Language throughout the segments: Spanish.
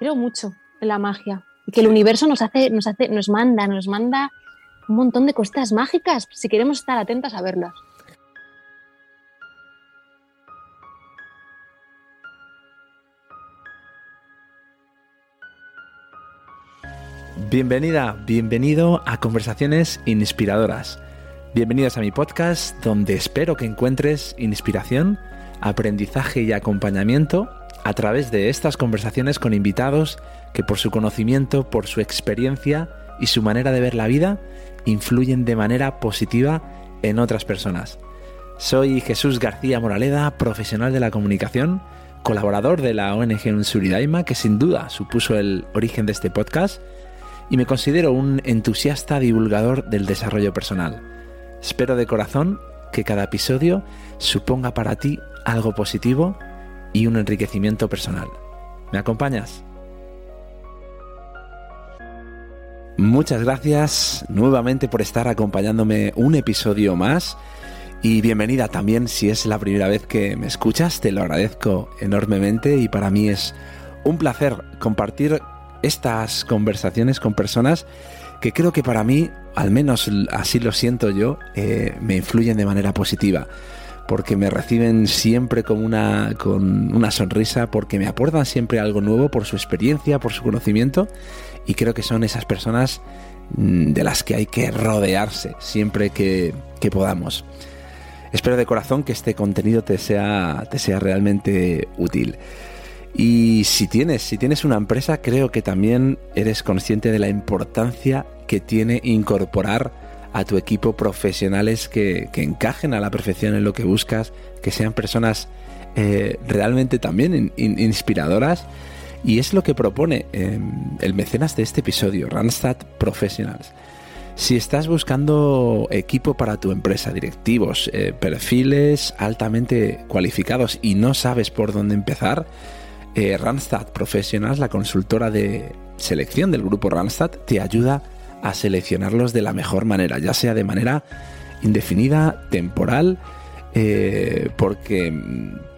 Creo mucho en la magia. Y que el universo nos hace, nos hace, nos manda, nos manda un montón de cosas mágicas si queremos estar atentas a verlas. Bienvenida, bienvenido a Conversaciones Inspiradoras. Bienvenidos a mi podcast donde espero que encuentres inspiración, aprendizaje y acompañamiento a través de estas conversaciones con invitados que por su conocimiento, por su experiencia y su manera de ver la vida, influyen de manera positiva en otras personas. Soy Jesús García Moraleda, profesional de la comunicación, colaborador de la ONG Unsuridaima, que sin duda supuso el origen de este podcast, y me considero un entusiasta divulgador del desarrollo personal. Espero de corazón que cada episodio suponga para ti algo positivo y un enriquecimiento personal. ¿Me acompañas? Muchas gracias nuevamente por estar acompañándome un episodio más y bienvenida también si es la primera vez que me escuchas, te lo agradezco enormemente y para mí es un placer compartir estas conversaciones con personas que creo que para mí, al menos así lo siento yo, eh, me influyen de manera positiva porque me reciben siempre con una, con una sonrisa, porque me aportan siempre algo nuevo por su experiencia, por su conocimiento, y creo que son esas personas mm, de las que hay que rodearse siempre que, que podamos. Espero de corazón que este contenido te sea, te sea realmente útil. Y si tienes, si tienes una empresa, creo que también eres consciente de la importancia que tiene incorporar a tu equipo profesionales que, encajen a la perfección en lo que buscas, que sean personas eh, realmente también inspiradoras. Y es lo que propone em, el mecenas de este episodio, Randstad Professionals. Si estás buscando equipo para tu empresa, directivos, eh, perfiles altamente cualificados y no sabes por dónde empezar, eh, Randstad Professionals, la consultora de selección del grupo Randstad, te ayuda a seleccionarlos de la mejor manera, ya sea de manera indefinida, temporal, eh, porque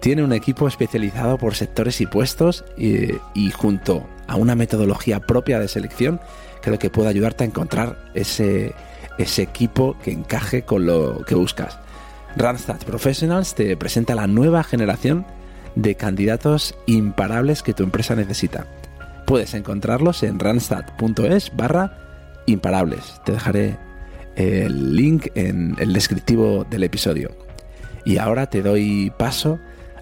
tiene un equipo especializado por sectores y puestos y, junto a una metodología propia de selección, creo que puede ayudarte a encontrar ese, ese equipo que encaje con lo que buscas. Randstad Professionals te presenta la nueva generación de candidatos imparables que tu empresa necesita. Puedes encontrarlos en randstad.es barra imparables. Te dejaré el link en el descriptivo del episodio. Y ahora te doy paso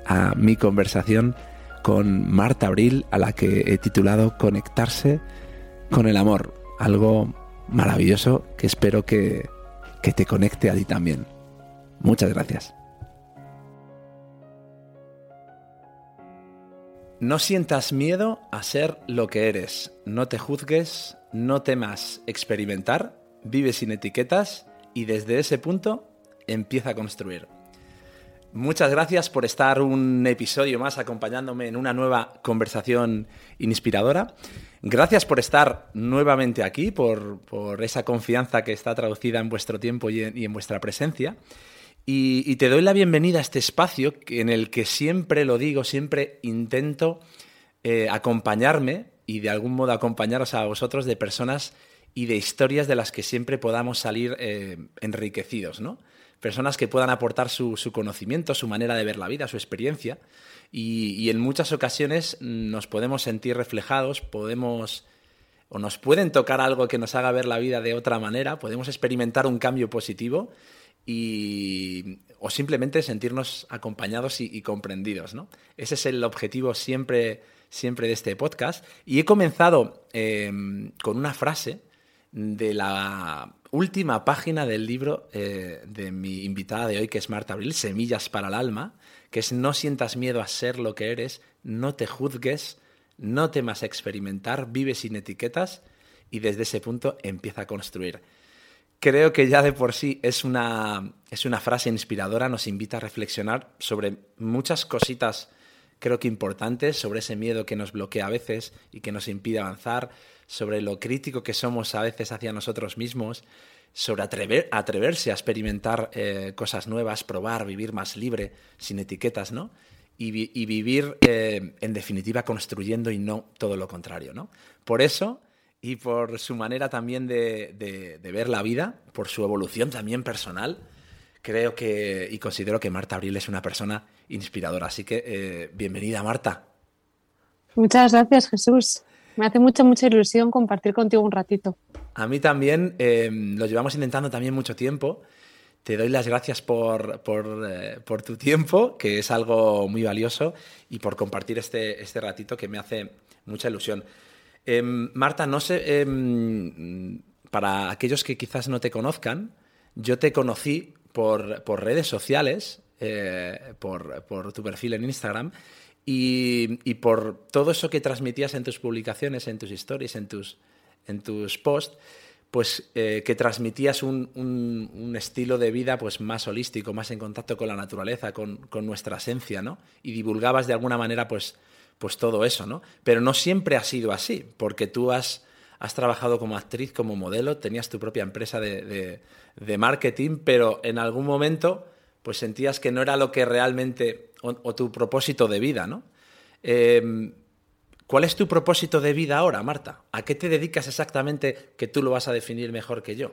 a mi conversación con Marta Abril, a la que he titulado Conectarse con el amor. Algo maravilloso que espero que, que te conecte a ti también. Muchas gracias. No sientas miedo a ser lo que eres. No te juzgues, no temas experimentar, vive sin etiquetas y desde ese punto empieza a construir. Muchas gracias por estar un episodio más acompañándome en una nueva conversación inspiradora. Gracias por estar nuevamente aquí, por, esa confianza que está traducida en vuestro tiempo y en, vuestra presencia. Y, te doy la bienvenida a este espacio en el que siempre lo digo, siempre intento eh, acompañarme y de algún modo acompañaros a vosotros de personas y de historias de las que siempre podamos salir eh, enriquecidos, ¿no? Personas que puedan aportar su, conocimiento, su manera de ver la vida, su experiencia. Y, en muchas ocasiones nos podemos sentir reflejados, podemos o nos pueden tocar algo que nos haga ver la vida de otra manera, podemos experimentar un cambio positivo y, o simplemente sentirnos acompañados y, y comprendidos. ¿no? Ese es el objetivo siempre siempre de este podcast. Y he comenzado em, con una frase de la última página del libro eh, de mi invitada de hoy, que es Marta Abril, Semillas para el Alma, que es no sientas miedo a ser lo que eres, no te juzgues, no temas experimentar, vive sin etiquetas y desde ese punto empieza a construir. Creo que ya de por sí es una, es una frase inspiradora, nos invita a reflexionar sobre muchas cositas creo que importantes, sobre ese miedo que nos bloquea a veces y que nos impide avanzar, sobre lo crítico que somos a veces hacia nosotros mismos, sobre atrever, atreverse a experimentar eh, cosas nuevas, probar, vivir más libre, sin etiquetas, ¿no? Y, vivir, eh, en definitiva, construyendo y no todo lo contrario, ¿no? Por eso, y por su manera también de, ver la vida, por su evolución también personal, creo que y considero que Marta Abril es una persona inspiradora. Así que, eh, bienvenida, Marta. Muchas gracias, Jesús. Me hace mucha, mucha ilusión compartir contigo un ratito. A mí también, eh, lo llevamos intentando también mucho tiempo. Te doy las gracias por, eh, por, tu tiempo, que es algo muy valioso, y por compartir este, este ratito que me hace mucha ilusión. Marta, no sé, para aquellos que quizás no te conozcan, yo te conocí por, por redes sociales, eh, por, por, tu perfil en Instagram, y, por todo eso que transmitías en tus publicaciones, en tus stories, en tus, en tus posts, pues eh, que transmitías un, estilo de vida pues más holístico, más en contacto con la naturaleza, con, nuestra esencia, ¿no? Y divulgabas de alguna manera pues, pues todo eso, ¿no? Pero no siempre ha sido así, porque tú has, has trabajado como actriz, como modelo, tenías tu propia empresa de, de marketing, pero en algún momento pues sentías que no era lo que realmente o, tu propósito de vida, ¿no? Em, ¿Cuál es tu propósito de vida ahora, Marta? ¿A qué te dedicas exactamente que tú lo vas a definir mejor que yo?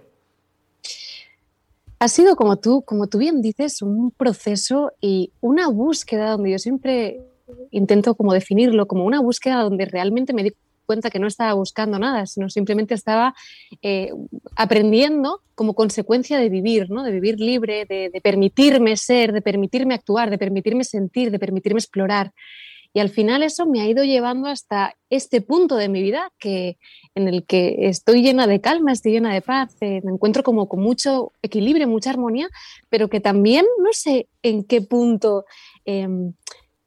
Ha sido, como tú, como tú bien dices, un proceso y una búsqueda donde yo siempre intento como definirlo como una búsqueda donde realmente me cuenta que no estaba buscando nada, sino simplemente estaba eh, aprendiendo como consecuencia de vivir, ¿no? de vivir libre, de, permitirme ser, de permitirme actuar, de permitirme sentir, de permitirme explorar. Y al final eso me ha ido llevando hasta este punto de mi vida que, en el que estoy llena de calma, estoy llena de paz, eh, me encuentro como con mucho equilibrio, mucha armonía, pero que también no sé en qué punto em,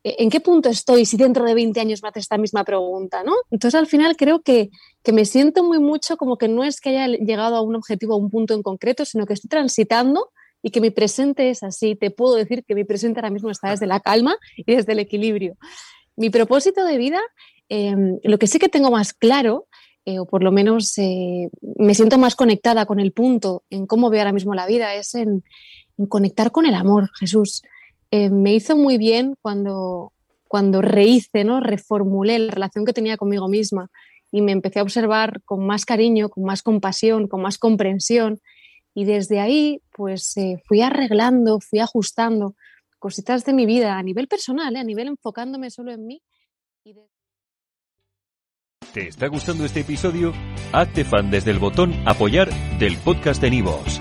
¿en qué punto estoy si dentro de 20 años me haces esta misma pregunta? ¿no? Entonces al final creo que, me siento muy mucho como que no es que haya llegado a un objetivo, a un punto en concreto, sino que estoy transitando y que mi presente es así. Te puedo decir que mi presente ahora mismo está desde la calma y desde el equilibrio. Mi propósito de vida, em, lo que sí que tengo más claro, eh, o por lo menos eh, me siento más conectada con el punto en cómo veo ahora mismo la vida, es en conectar con el amor, Jesús. Eh, me hizo muy bien cuando, cuando rehice, ¿no? reformulé la relación que tenía conmigo misma y me empecé a observar con más cariño, con más compasión, con más comprensión. Y desde ahí, pues eh, fui arreglando, fui ajustando cositas de mi vida a nivel personal, ¿eh? a nivel enfocándome solo en mí. ¿Te está gustando este episodio? Hazte fan desde el botón apoyar del podcast de Nivos.